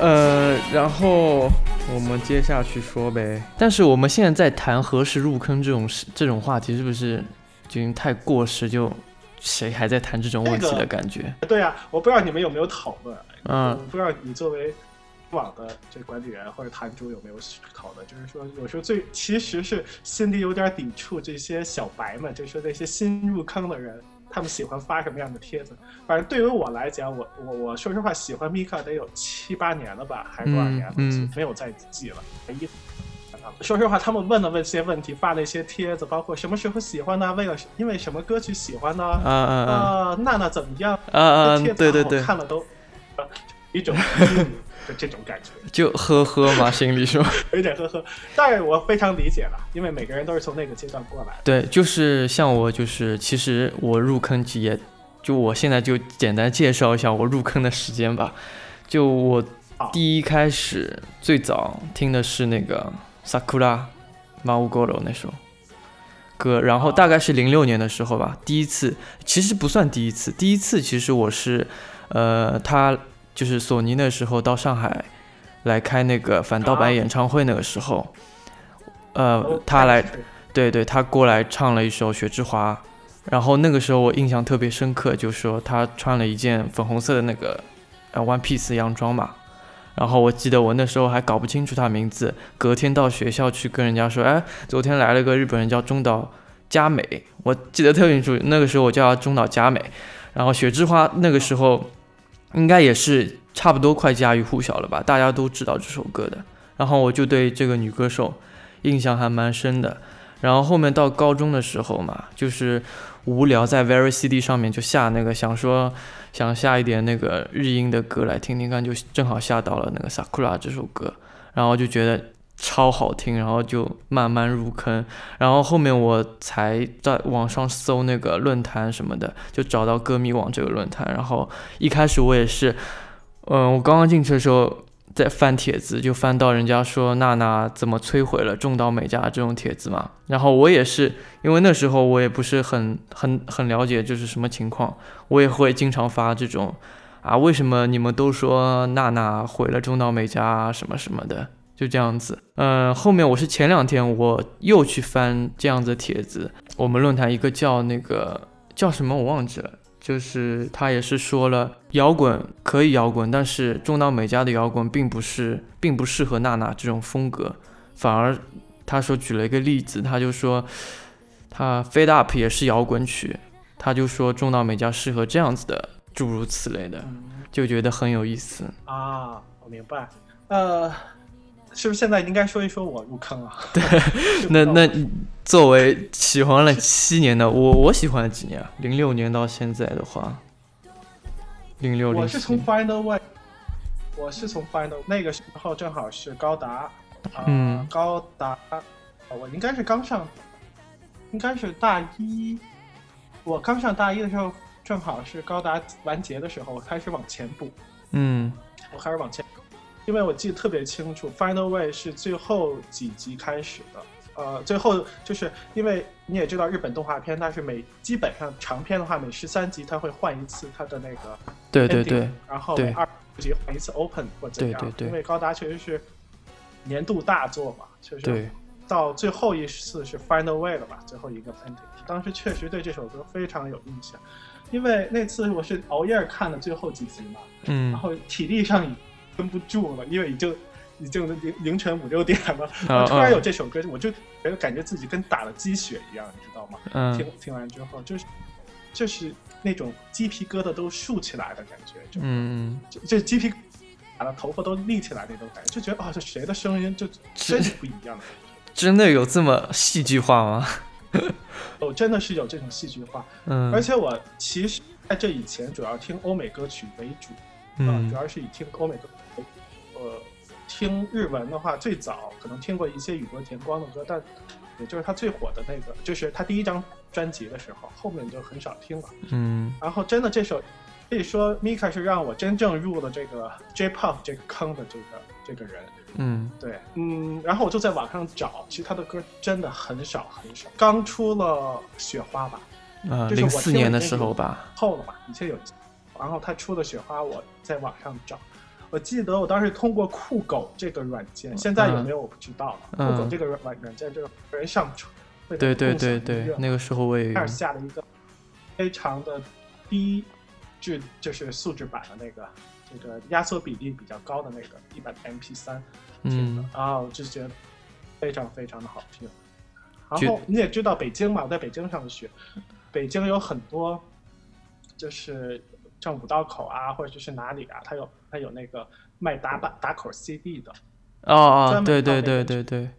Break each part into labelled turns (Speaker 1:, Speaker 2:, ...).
Speaker 1: 呃，然后我们接下去说呗。但是我们现在在谈何时入坑这种事这种话题，是不是就已经太过时？就谁还在谈这种问题的感觉？
Speaker 2: 对呀，我不知道你们有没有讨论。
Speaker 1: 嗯，
Speaker 2: 不知道你作为网的这管理员或者坛主有没有讨论？就是说，有时候最其实是心里有点抵触这些小白们，就是说那些新入坑的人。他们喜欢发什么样的帖子？反正对于我来讲，我我我说实话，喜欢 Mika 得有七八年了吧，还是多少年了？没有再记了。一，说实话，他们问的问些问题，发那些帖子，包括什么时候喜欢呢？为了因为什么歌曲喜欢呢？啊
Speaker 1: 啊
Speaker 2: 啊！娜娜怎么样？
Speaker 1: 啊啊！对对对，
Speaker 2: 看了都一种。就这种感觉，
Speaker 1: 就呵呵嘛，心里说
Speaker 2: 有点呵呵，但是我非常理解了，因为每个人都是从那个阶段过来。
Speaker 1: 对，就是像我，就是其实我入坑也，就我现在就简单介绍一下我入坑的时间吧。就我第一开始最早听的是那个《Sakura Maugoro》那首歌，然后大概是零六年的时候吧，第一次，其实不算第一次，第一次其实我是，呃，他。就是索尼那时候到上海来开那个反盗版演唱会那个时候，呃，他来，对对，他过来唱了一首《雪之华》，然后那个时候我印象特别深刻，就说他穿了一件粉红色的那个呃 One Piece 洋装嘛，然后我记得我那时候还搞不清楚他名字，隔天到学校去跟人家说，哎，昨天来了个日本人叫中岛佳美，我记得特别清楚，那个时候我叫他中岛佳美，然后《雪之花》那个时候。应该也是差不多快家喻户晓了吧，大家都知道这首歌的。然后我就对这个女歌手印象还蛮深的。然后后面到高中的时候嘛，就是无聊在 Very CD 上面就下那个，想说想下一点那个日音的歌来听听看，就正好下到了那个 Sakura 这首歌，然后就觉得。超好听，然后就慢慢入坑，然后后面我才在网上搜那个论坛什么的，就找到歌迷网这个论坛。然后一开始我也是，嗯，我刚刚进去的时候在翻帖子，就翻到人家说娜娜怎么摧毁了中岛美嘉这种帖子嘛。然后我也是，因为那时候我也不是很很很了解就是什么情况，我也会经常发这种啊，为什么你们都说娜娜毁了中岛美嘉什么什么的。就这样子，嗯，后面我是前两天我又去翻这样子的帖子，我们论坛一个叫那个叫什么我忘记了，就是他也是说了摇滚可以摇滚，但是中岛美嘉的摇滚并不是并不适合娜娜这种风格，反而他说举了一个例子，他就说他 Fade Up 也是摇滚曲，他就说中岛美嘉适合这样子的，诸如此类的，就觉得很有意思。
Speaker 2: 啊，我明白，呃。是不是现在应该说一说我入坑啊？
Speaker 1: 对，那那作为喜欢了七年的我，我喜欢了几年啊？零六年到现在的话，零六零
Speaker 2: 我是从 Final Way，我是从 Final 那个时候正好是高达，嗯，高达，我应该是刚上，应该是大一，我刚上大一的时候正好是高达完结的时候，我开始往前补，
Speaker 1: 嗯，
Speaker 2: 我开始往前。因为我记得特别清楚，Final Way 是最后几集开始的，呃，最后就是因为你也知道日本动画片，它是每基本上长片的话，每十三集它会换一次它的那个
Speaker 1: 对对对，
Speaker 2: 然后每二集换一次 Open 或怎样，
Speaker 1: 对对对，
Speaker 2: 因为高达确实是年度大作嘛，确实到最后一次是 Final Way 了吧，最后一个 Ending，当时确实对这首歌非常有印象，因为那次我是熬夜看的最后几集嘛，嗯，然后体力上已。撑不住了，因为已经已经凌凌晨五六点了。突然有这首歌，我就觉得感觉自己跟打了鸡血一样，你知道吗？听听完之后，就是就是那种鸡皮疙瘩都竖起来的感觉，就嗯，就就鸡皮打了头发都立起来那种感觉，就觉得啊，这谁的声音就真是不一样的。
Speaker 1: 真的有这么戏剧化吗？
Speaker 2: 哦，真的是有这种戏剧化。嗯，而且我其实在这以前主要听欧美歌曲为主，嗯，主要是以听欧美歌。呃，听日文的话，最早可能听过一些宇多田光的歌，但也就是他最火的那个，就是他第一张专辑的时候，后面就很少听了。嗯，然后真的这首可以说 Mika 是让我真正入了这个 J-pop 这个坑的这个这个人。嗯，对，嗯，然后我就在网上找，其实他的歌真的很少很少。刚出了雪花吧，
Speaker 1: 呃，零四年的时候吧，
Speaker 2: 后了吧，以前有。然后他出的雪花，我在网上找。我记得我当时通过酷狗这个软件，现在有没有我不知道了。酷狗这个软软件，这个人上传，
Speaker 1: 对对对对，那个时候我也开始
Speaker 2: 下了一个非常的低质，就是素质版的那个，这个压缩比例比较高的那个一百 MP 三，嗯，然后就觉得非常非常的好听。然后你也知道北京嘛，我在北京上的学，北京有很多，就是像五道口啊，或者是哪里啊，它有它有那个卖打板打口 CD 的，
Speaker 1: 哦哦，对对对对对，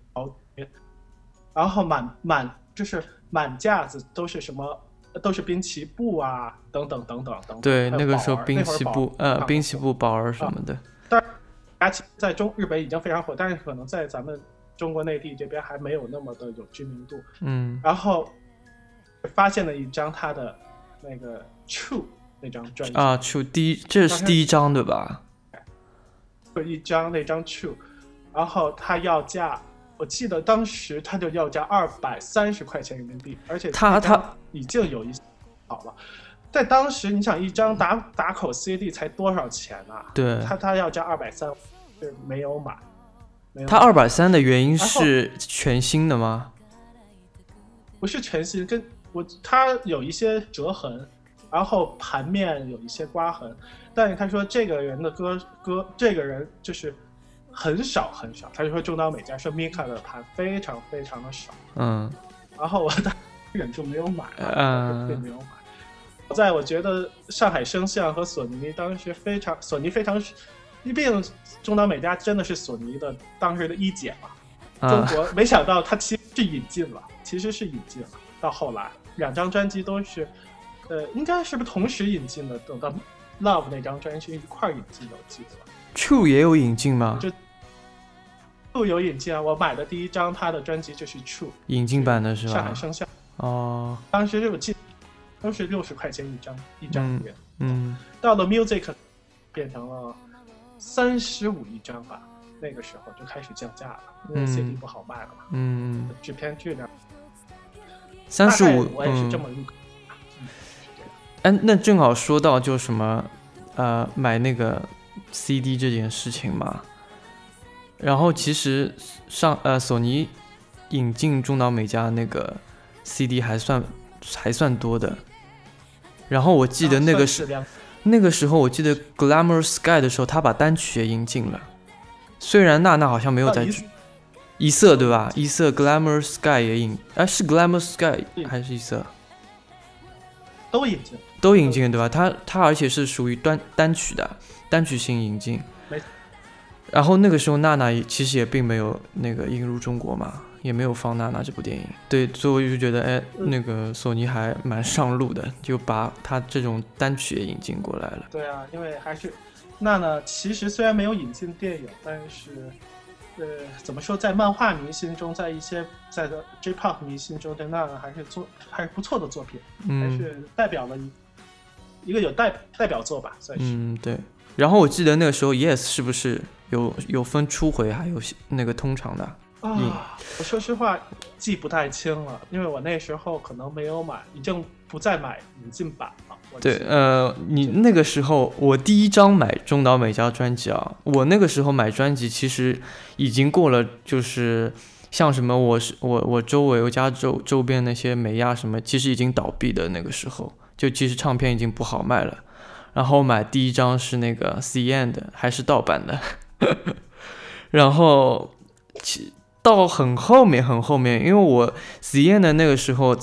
Speaker 2: 然后满满就是满架子都是什么，都是滨崎步啊，等等等等等。
Speaker 1: 对，那个时候滨崎步呃滨崎步宝儿什么的，
Speaker 2: 但而且在中日本已经非常火，但是可能在咱们。中国内地这边还没有那么的有知名度，
Speaker 1: 嗯，
Speaker 2: 然后发现了一张他的那个《True》那张专辑
Speaker 1: 啊，《True》第一，这是第一张对吧？
Speaker 2: 就一张那张《True》，然后他要价，我记得当时他就要价二百三十块钱人民币，而且
Speaker 1: 他他
Speaker 2: 已经有一好了，在当时你想一张打打口 CD 才多少钱啊？
Speaker 1: 对，
Speaker 2: 他他要价二百三，是没有买。
Speaker 1: 他二百三的原因是全新的吗？
Speaker 2: 不是全新，跟我他有一些折痕，然后盘面有一些刮痕，但是他说这个人的歌歌，这个人就是很少很少，他就说中岛美嘉说 Mika 的盘非常非常的少，
Speaker 1: 嗯，
Speaker 2: 然后我当忍住没有买，嗯，并没有买。在我觉得上海声像和索尼当时非常，索尼非常。毕竟中岛美嘉真的是索尼的当时的一姐嘛，中国没想到他其实是引进了，其实是引进了。到后来两张专辑都是，呃，应该是不是同时引进的？等到 Love 那张专辑一块引进的，我记得。
Speaker 1: True 也有引进吗？
Speaker 2: 就 True 有引进啊！我买的第一张他的专辑就是 True
Speaker 1: 引进版的是吧？
Speaker 2: 上海生肖
Speaker 1: 哦，
Speaker 2: 当时我记都是六十块钱一张，一张
Speaker 1: 元。嗯，
Speaker 2: 到了 Music 变成了。三十五一张吧，那个时候就开始降价了，因为 CD 不好卖了嘛。
Speaker 1: 嗯，
Speaker 2: 制片质量。
Speaker 1: 三十五，
Speaker 2: 我也是这么入。
Speaker 1: 哎，那正好说到就什么，呃，买那个 CD 这件事情嘛。然后其实上呃，索尼引进中岛美嘉那个 CD 还算还算多的。然后我记得那个是。那个时候我记得《Glamour Sky》的时候，他把单曲也引进了。虽然娜娜好像没有在，一色对吧？一色《Glamour Sky》也引，哎，是《Glamour Sky》还是一色？
Speaker 2: 都引进，
Speaker 1: 都引进对吧？它它而且是属于单单曲的，单曲性引进。然后那个时候娜娜其实也并没有那个引入中国嘛。也没有放娜娜这部电影，对，所以我就觉得，哎，那个索尼还蛮上路的，就把它这种单曲也引进过来了。
Speaker 2: 对啊，因为还是娜娜，其实虽然没有引进电影，但是，呃，怎么说，在漫画迷心中，在一些在的 J-pop 迷心中，对那个还是做还是不错的作品，还是代表了一一个有代代表作吧，算是。
Speaker 1: 嗯，对。然后我记得那个时候，Yes 是不是有有分初回，还有那个通常的？
Speaker 2: 啊，我说实话记不太清了，因为我那时候可能没有买，已经不再买引进版了。
Speaker 1: 对，呃，你那个时候我第一张买中岛美嘉专辑啊，我那个时候买专辑其实已经过了，就是像什么我是我我周围我家周周边那些美亚什么，其实已经倒闭的那个时候，就其实唱片已经不好卖了。然后买第一张是那个 C N 的，还是盗版的，然后其。到很后面，很后面，因为我实验的那个时候，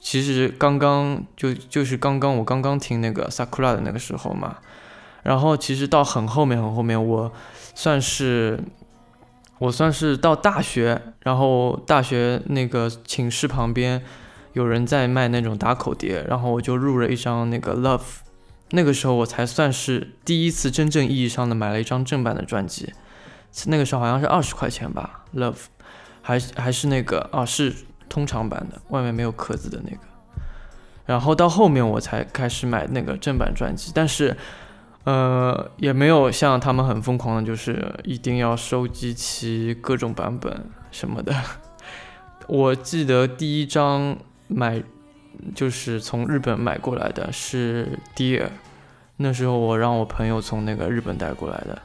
Speaker 1: 其实刚刚就就是刚刚我刚刚听那个 Sakura 的那个时候嘛，然后其实到很后面，很后面，我算是我算是到大学，然后大学那个寝室旁边有人在卖那种打口碟，然后我就入了一张那个 Love，那个时候我才算是第一次真正意义上的买了一张正版的专辑，那个时候好像是二十块钱吧，Love。还还是那个啊，是通常版的，外面没有壳子的那个。然后到后面我才开始买那个正版专辑，但是，呃，也没有像他们很疯狂的，就是一定要收集齐各种版本什么的。我记得第一张买就是从日本买过来的是 Dear，那时候我让我朋友从那个日本带过来的，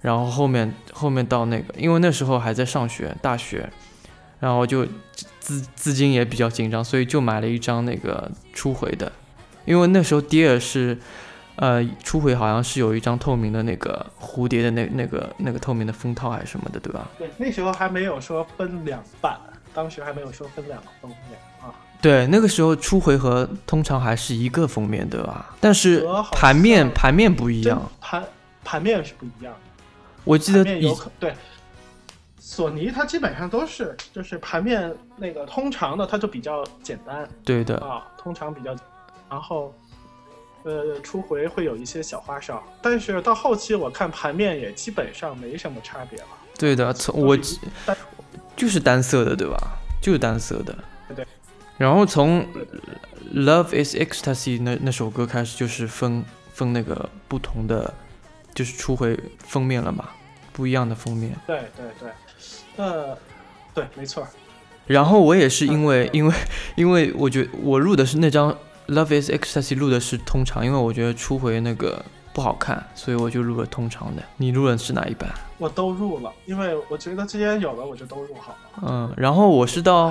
Speaker 1: 然后后面后面到那个，因为那时候还在上学，大学，然后就资资金也比较紧张，所以就买了一张那个初回的，因为那时候 Dear 是。呃，初回好像是有一张透明的那个蝴蝶的那那个那个透明的封套还是什么的，对吧？
Speaker 2: 对，那时候还没有说分两版，当时还没有说分两个封面啊。
Speaker 1: 对，那个时候初回合通常还是一个封面，对吧？但是盘面盘面不一样，
Speaker 2: 盘盘面是不一样。
Speaker 1: 我记得
Speaker 2: 有可对，索尼它基本上都是就是盘面那个通常的，它就比较简单。
Speaker 1: 对的
Speaker 2: 啊，通常比较，然后。呃，初回会有一些小花哨，但是到后期我看盘面也基本上没什么差别了。
Speaker 1: 对的，从我就是单色的，对吧？就是单色的。
Speaker 2: 对。
Speaker 1: 然后从《Love Is Ecstasy》那那首歌开始，就是分分那个不同的，就是初回封面了嘛，不一样的封面。
Speaker 2: 对对对，呃，对，没错。
Speaker 1: 然后我也是因为因为因为我觉得我入的是那张。Love is ecstasy 录的是通常，因为我觉得初回那个不好看，所以我就录了通常的。你录的是哪一版？
Speaker 2: 我都入了，因为我觉得既然有了，我就都入好了。
Speaker 1: 嗯，然后我是到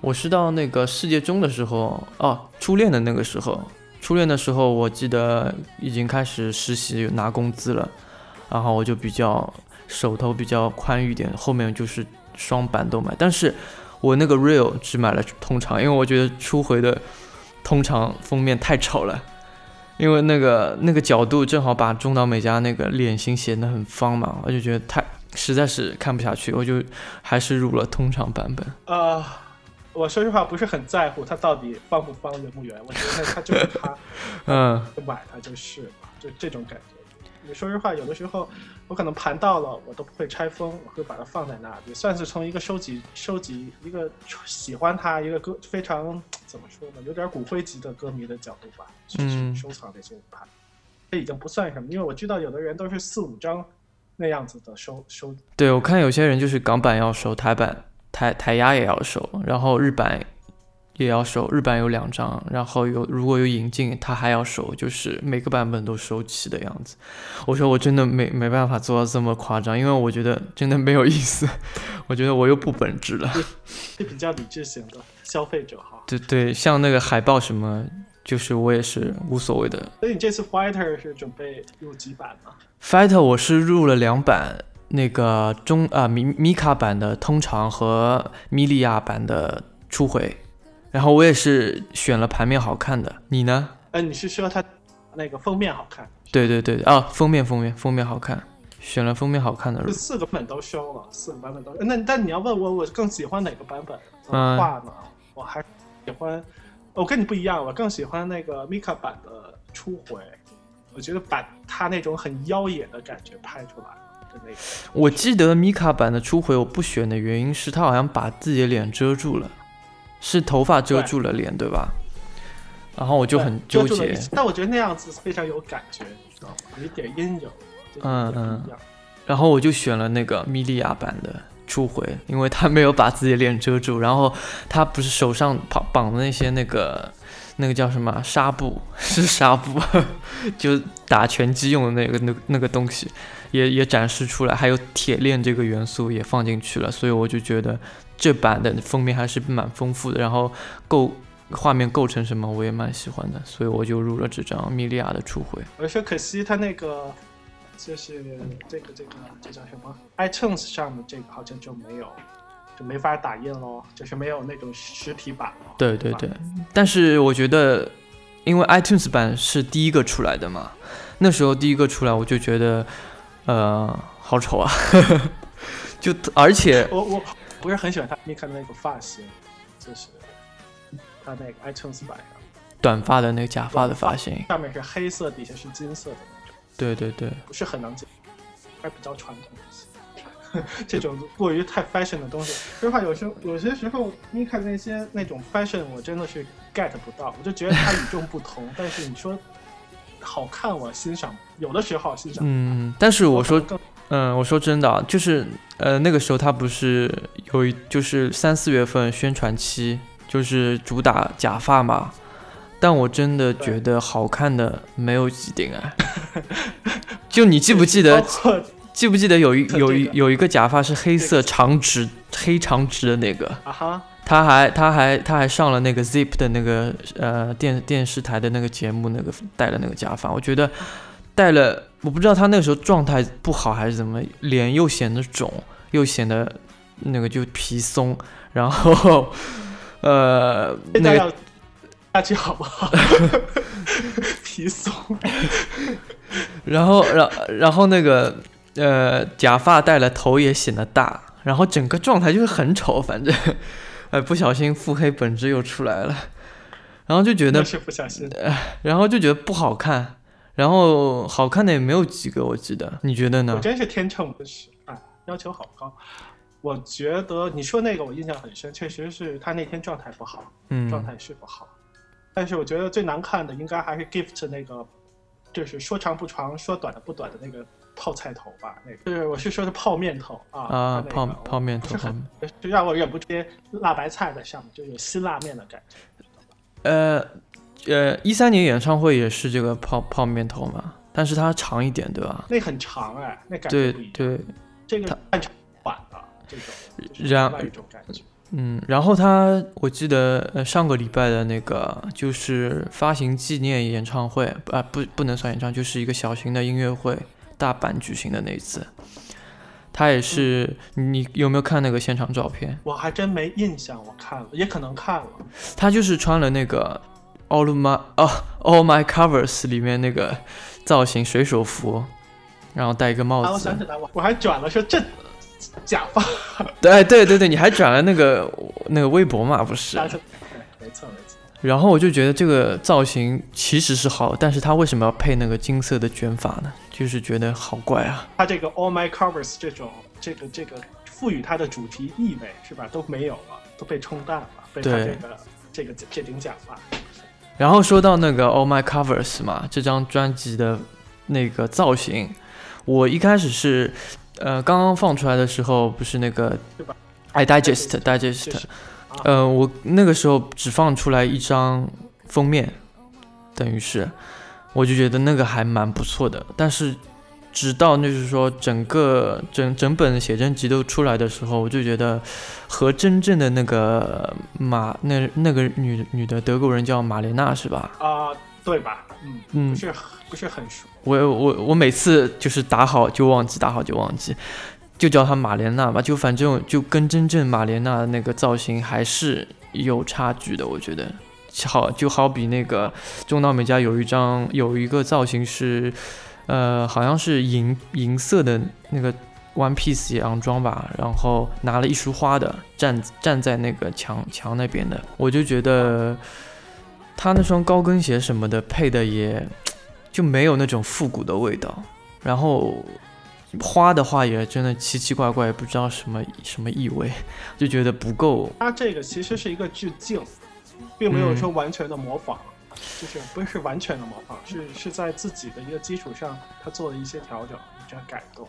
Speaker 1: 我是到那个世界中的时候，哦，初恋的那个时候，初恋的时候，我记得已经开始实习拿工资了，然后我就比较手头比较宽裕点，后面就是双版都买，但是我那个 real 只买了通常，因为我觉得初回的。通常封面太丑了，因为那个那个角度正好把中岛美嘉那个脸型显得很方嘛，我就觉得太实在是看不下去，我就还是入了通常版本。
Speaker 2: 呃，我说实话不是很在乎他到底方不方圆不圆，我觉得他就是他，嗯，买它就是嘛，就这种感觉。你说实话，有的时候我可能盘到了，我都不会拆封，我会把它放在那也，算是从一个收集收集一个喜欢它一个歌非常怎么说呢，有点骨灰级的歌迷的角度吧，去收藏这些盘。这已经不算什么，因为我知道有的人都是四五张那样子的收收。
Speaker 1: 对，我看有些人就是港版要收，台版台台压也要收，然后日版。也要收，日版有两张，然后有如果有引进，他还要收，就是每个版本都收齐的样子。我说我真的没没办法做到这么夸张，因为我觉得真的没有意思。我觉得我又不本质了。
Speaker 2: 是比较理智型的消费者哈。
Speaker 1: 对对，像那个海报什么，就是我也是无所谓的。
Speaker 2: 所以你这次 Fighter 是准备入几版吗
Speaker 1: ？Fighter 我是入了两版，那个中啊米米卡版的通常和米利亚版的初回。然后我也是选了盘面好看的，你呢？
Speaker 2: 呃，你是说它那个封面好看？
Speaker 1: 对对对啊，封面封面封面好看，选了封面好看的。
Speaker 2: 四个版本都收了，四个版本都。那但你要问我，我更喜欢哪个版本的话呢？我还喜欢，我跟你不一样，我更喜欢那个 Mika 版的初回。我觉得把他那种很妖冶的感觉拍出来的那个。
Speaker 1: 我记得 Mika 版的初回我不选的原因是他好像把自己的脸遮住了。是头发遮住了脸，对吧？然后我就很纠结。
Speaker 2: 但我觉得那样子非常有感觉，你知道吗？有一点阴影。嗯嗯。
Speaker 1: 然后我就选了那个米莉亚版的初回，因为他没有把自己脸遮住，然后他不是手上绑绑的那些那个那个叫什么纱布，是纱布，就打拳击用的那个那那个东西，也也展示出来，还有铁链这个元素也放进去了，所以我就觉得。这版的封面还是蛮丰富的，然后构画面构成什么我也蛮喜欢的，所以我就入了这张米利亚的初回。
Speaker 2: 我说可惜他那个就是这个这个这叫什么？iTunes 上的这个好像就没有，就没法打印喽，就是没有那种实体版了。
Speaker 1: 对对对，但是我觉得，因为 iTunes 版是第一个出来的嘛，那时候第一个出来我就觉得，呃，好丑啊，就而且
Speaker 2: 我我。不是很喜欢他，Mika 的那个发型，就是他那个 iTunes 版上
Speaker 1: 短发的那个假发的发型，
Speaker 2: 上面是黑色，底下是金色的那种。
Speaker 1: 对对对，
Speaker 2: 不是很能接受，还是比较传统一些。这种过于太 fashion 的东西，说实话，有时候有些时候，Mika 那些那种 fashion，我真的是 get 不到，我就觉得它与众不同。但是你说好看，我欣赏，有的时候欣赏。
Speaker 1: 嗯，但是我说。嗯，我说真的，就是呃那个时候他不是有一就是三四月份宣传期，就是主打假发嘛，但我真的觉得好看的没有几顶啊。就你记不记得？记不记得有一有一有一个假发是黑色长直黑长直的那个？
Speaker 2: 啊哈。
Speaker 1: 他还他还他还上了那个 Zip 的那个呃电电视台的那个节目，那个戴了那个假发，我觉得戴了，我不知道他那个时候状态不好还是怎么，脸又显得肿，又显得那个就皮松，然后 呃那个
Speaker 2: 下去好不好？皮松，
Speaker 1: 然后然然后那个呃假发戴了头也显得大，然后整个状态就是很丑，反正。哎，不小心腹黑本质又出来了，然后就觉得
Speaker 2: 是不小心，
Speaker 1: 然后就觉得不好看，然后好看的也没有几个，我记得，你觉得呢？
Speaker 2: 我真是天秤不是，哎，要求好高。我觉得你说那个我印象很深，确实是他那天状态不好，嗯，状态是不好。但是我觉得最难看的应该还是 Gift 那个，就是说长不长，说短的不短的那个。泡菜头吧，那个就是我是说的泡面头啊
Speaker 1: 啊泡泡面头，
Speaker 2: 就让我忍不住辣白菜在上面，就有辛辣面的感觉。
Speaker 1: 呃呃，一三年演唱会也是这个泡泡面头嘛，但是它长一点，对吧？
Speaker 2: 那很长哎，那感觉
Speaker 1: 对对，
Speaker 2: 这个太长短了，这种
Speaker 1: 然
Speaker 2: 一种感觉。
Speaker 1: 嗯，然后他我记得呃上个礼拜的那个就是发行纪念演唱会啊不不能算演唱，就是一个小型的音乐会。大阪举行的那一次，他也是，你有没有看那个现场照片？
Speaker 2: 我还真没印象，我看了，也可能看了。
Speaker 1: 他就是穿了那个 All My 哦 All My Covers 里面那个造型水手服，然后戴一个帽子。
Speaker 2: 我想起来，我我还转了说这假发。
Speaker 1: 对对对对，你还转了那个那个微博嘛？不是？
Speaker 2: 没错没错。
Speaker 1: 然后我就觉得这个造型其实是好，但是他为什么要配那个金色的卷发呢？就是觉得好怪啊。
Speaker 2: 他这个 All My Covers 这种这个这个赋予它的主题意味是吧都没有了，都被冲淡了，被他这个这个这顶假发。
Speaker 1: 然后说到那个 All My Covers 嘛，这张专辑的那个造型，我一开始是呃刚刚放出来的时候不是那个 I Digest Digest。呃，我那个时候只放出来一张封面，等于是，我就觉得那个还蛮不错的。但是，直到就是说整个整整本写真集都出来的时候，我就觉得和真正的那个马那那个女女的德国人叫玛莲娜是吧？
Speaker 2: 啊，对吧？嗯嗯，不是不是很熟。
Speaker 1: 我我我每次就是打好就忘记，打好就忘记。就叫她玛莲娜吧，就反正就跟真正玛莲娜那个造型还是有差距的，我觉得。好，就好比那个中岛美嘉有一张有一个造型是，呃，好像是银银色的那个 one piece 洋装吧，然后拿了一束花的，站站在那个墙墙那边的，我就觉得他那双高跟鞋什么的配的也就没有那种复古的味道，然后。花的话也真的奇奇怪怪，不知道什么什么意味，就觉得不够。
Speaker 2: 它这个其实是一个致敬，并没有说完全的模仿，就是不是完全的模仿，是是在自己的一个基础上，他做了一些调整，这样改动。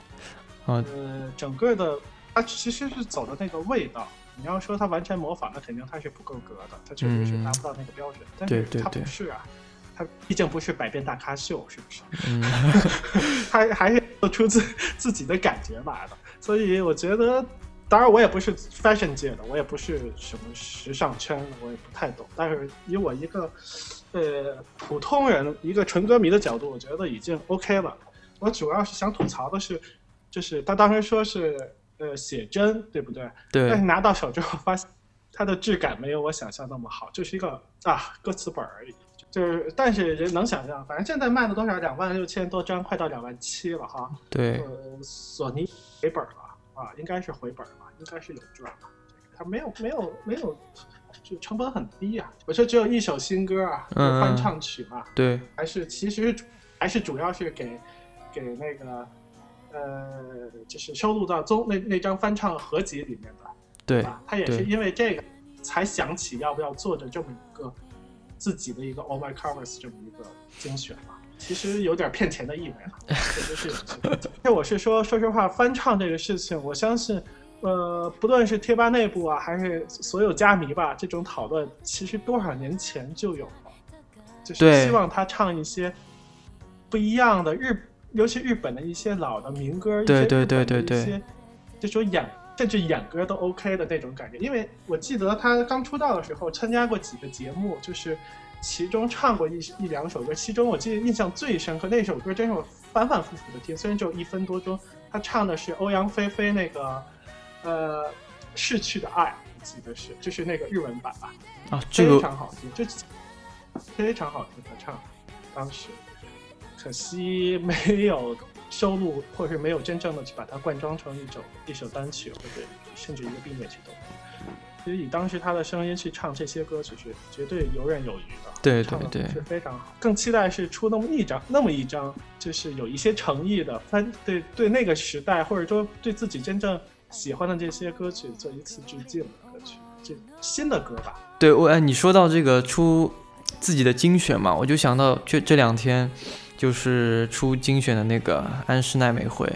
Speaker 2: 呃，整个的他其实是走的那个味道。你要说他完全模仿，那肯定他是不够格的，他确实是达不到那个标准。但是他不是啊。他毕竟不是百变大咖秀，是不是？嗯，他还是做出自自己的感觉来的。所以我觉得，当然我也不是 fashion 界的，我也不是什么时尚圈的，我也不太懂。但是以我一个呃普通人、一个纯歌迷的角度，我觉得已经 OK 了。我主要是想吐槽的是，就是他当时说是呃写真，对不对？
Speaker 1: 对。
Speaker 2: 但是拿到手之后发现，它的质感没有我想象那么好，就是一个啊歌词本而已。就是，但是人能想象，反正现在卖了多少？两万六千多张，快到两万七了哈。
Speaker 1: 对。
Speaker 2: 呃，索尼回本了啊，应该是回本了，应该是有赚了。他没有没有没有，就成本很低啊。我说只有一首新歌啊，翻唱曲嘛。
Speaker 1: 对。
Speaker 2: 还是其实还是主要是给给那个呃，就是收录到综那那张翻唱合集里面的。
Speaker 1: 对。
Speaker 2: 他也是因为这个才想起要不要做着这么一个。自己的一个 All My Covers 这么一个精选嘛，其实有点骗钱的意味了，确实是有些。那我是说，说实话，翻唱这个事情，我相信，呃，不论是贴吧内部啊，还是所有家迷吧，这种讨论其实多少年前就有了。就是希望他唱一些不一样的日，尤其日本的一些老的民歌，
Speaker 1: 对对对对对，
Speaker 2: 一些就说演甚至演歌都 OK 的那种感觉。因为我记得他刚出道的时候参加过几个节目，就是其中唱过一一两首歌，其中我记得印象最深刻那首歌，真是我反反复复的听，虽然只有一分多钟，他唱的是欧阳菲菲那个呃逝去的爱。记得是，就是那个日文版吧，
Speaker 1: 啊，
Speaker 2: 非常好听，就非常好听他唱，当时可惜没有收录，或者是没有真正的去把它灌装成一首一首单曲，或者甚至一个并列曲都。其实以当时他的声音去唱这些歌曲是绝对游刃有余的，
Speaker 1: 对对对，
Speaker 2: 是非常好。更期待是出那么一张，那么一张，就是有一些诚意的，翻对对那个时代，或者说对自己真正喜欢的这些歌曲做一次致敬的歌曲，这。新的歌吧，
Speaker 1: 对我哎，你说到这个出自己的精选嘛，我就想到这这两天就是出精选的那个安室奈美惠，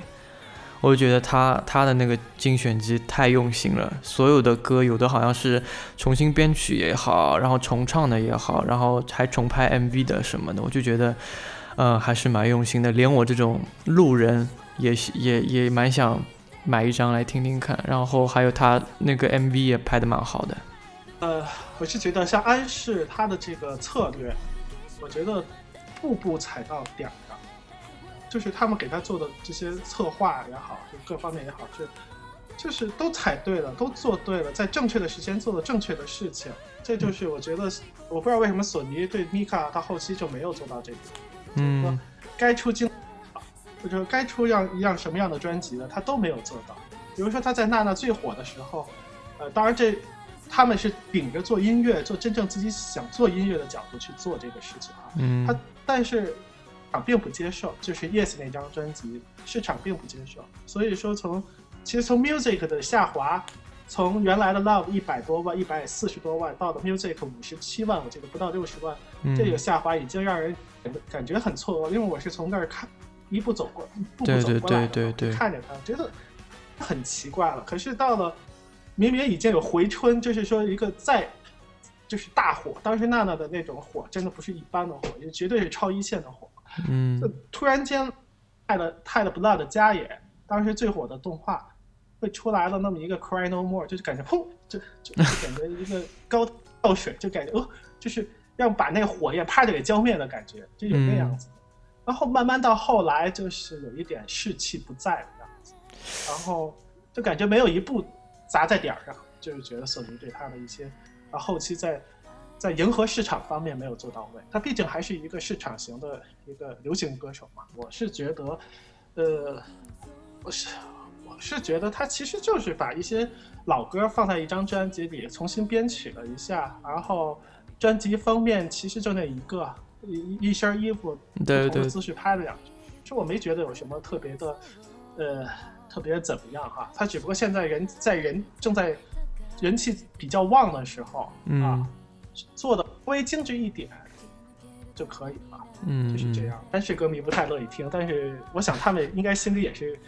Speaker 1: 我就觉得他他的那个精选集太用心了，所有的歌有的好像是重新编曲也好，然后重唱的也好，然后还重拍 MV 的什么的，我就觉得嗯还是蛮用心的，连我这种路人也也也蛮想。买一张来听听看，然后还有他那个 MV 也拍的蛮好的。
Speaker 2: 呃，我是觉得像安室他的这个策略，我觉得步步踩到点儿上，就是他们给他做的这些策划也好，就各方面也好，是就是都踩对了，都做对了，在正确的时间做了正确的事情。这就是我觉得，我不知道为什么索尼对米卡他后期就没有做到这点。嗯，该出镜。或者该出样一样什么样的专辑呢，他都没有做到。比如说他在娜娜最火的时候，呃，当然这他们是秉着做音乐、做真正自己想做音乐的角度去做这个事情啊。嗯。他但是市场并不接受，就是 Yes 那张专辑市场并不接受。所以说从其实从 Music 的下滑，从原来的 Love 一百多万、一百四十多万，到了 Music 五十七万，我记得不到六十万，这个下滑已经让人感觉很错愕，因为我是从那儿看。一步走过，一步步走过来，看着他，觉得很奇怪了。可是到了明明已经有回春，就是说一个再就是大火，当时娜娜的那种火真的不是一般的火，也绝对是超一线的火。
Speaker 1: 嗯，
Speaker 2: 突然间，泰的泰的 blood 加野，当时最火的动画会出来了那么一个 cry no more，就是感觉砰，就就 感觉一个高倒水，就感觉哦，就是要把那个火焰啪就给浇灭的感觉，就有那样子。然后慢慢到后来，就是有一点士气不在的样子，然后就感觉没有一步砸在点儿上，就是觉得索尼对他的一些啊后期在在迎合市场方面没有做到位。他毕竟还是一个市场型的一个流行歌手嘛。我是觉得，呃，我是我是觉得他其实就是把一些老歌放在一张专辑里重新编曲了一下，然后专辑封面其实就那一个。一一身衣服，不同的姿势拍了两句，其实我没觉得有什么特别的，呃，特别怎么样哈。他只不过现在人在人正在人气比较旺的时候啊，做的稍微精致一点就可以了，嗯，就是这样。但是歌迷不太乐意听，但是我想他们应该心里也是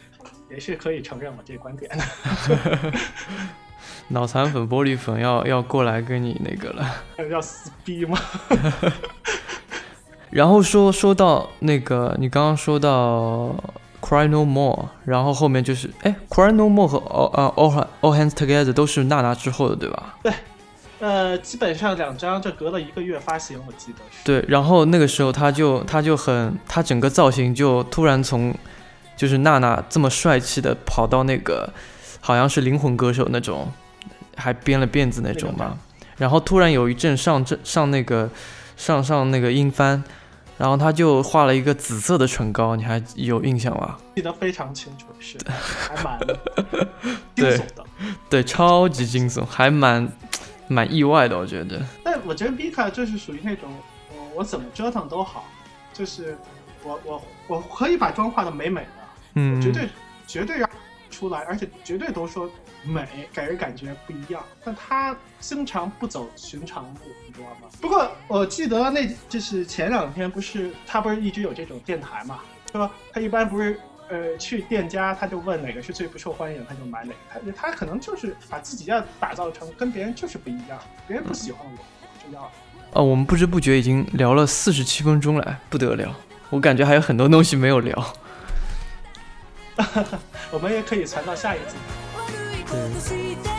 Speaker 2: 也是可以承认我这观点的。
Speaker 1: 脑残粉、玻璃粉要要过来跟你那个了，
Speaker 2: 要撕逼吗？
Speaker 1: 然后说说到那个，你刚刚说到 Cry No More，然后后面就是哎，Cry No More 和 All 呃 All All Hands Together 都是娜娜之后的，对吧？
Speaker 2: 对，呃，基本上两张就隔了一个月发行，我记得是。
Speaker 1: 对，然后那个时候他就他就很他整个造型就突然从就是娜娜这么帅气的跑到那个好像是灵魂歌手那种，还编了辫子那种嘛，然后突然有一阵上这上那个上上那个音翻。然后他就画了一个紫色的唇膏，你还有印象吗？
Speaker 2: 记得非常清楚，是还蛮惊悚的，
Speaker 1: 对，超级惊悚，还蛮 蛮意外的，我觉得。
Speaker 2: 但我觉得 Bika 就是属于那种，我我怎么折腾都好，就是我我我可以把妆化的美美的，嗯，绝对绝对让出来，而且绝对都说。美给人感觉不一样，但他经常不走寻常路，你知道吗？不过我记得那就是前两天不是他不是一直有这种电台嘛，说他一般不是呃去店家他就问哪个是最不受欢迎，他就买哪个。他他可能就是把自己要打造成跟别人就是不一样，别人不喜欢我，我就要
Speaker 1: 哦，我们不知不觉已经聊了四十七分钟了，不得了！我感觉还有很多东西没有聊。
Speaker 3: 我们也可以传到下一集。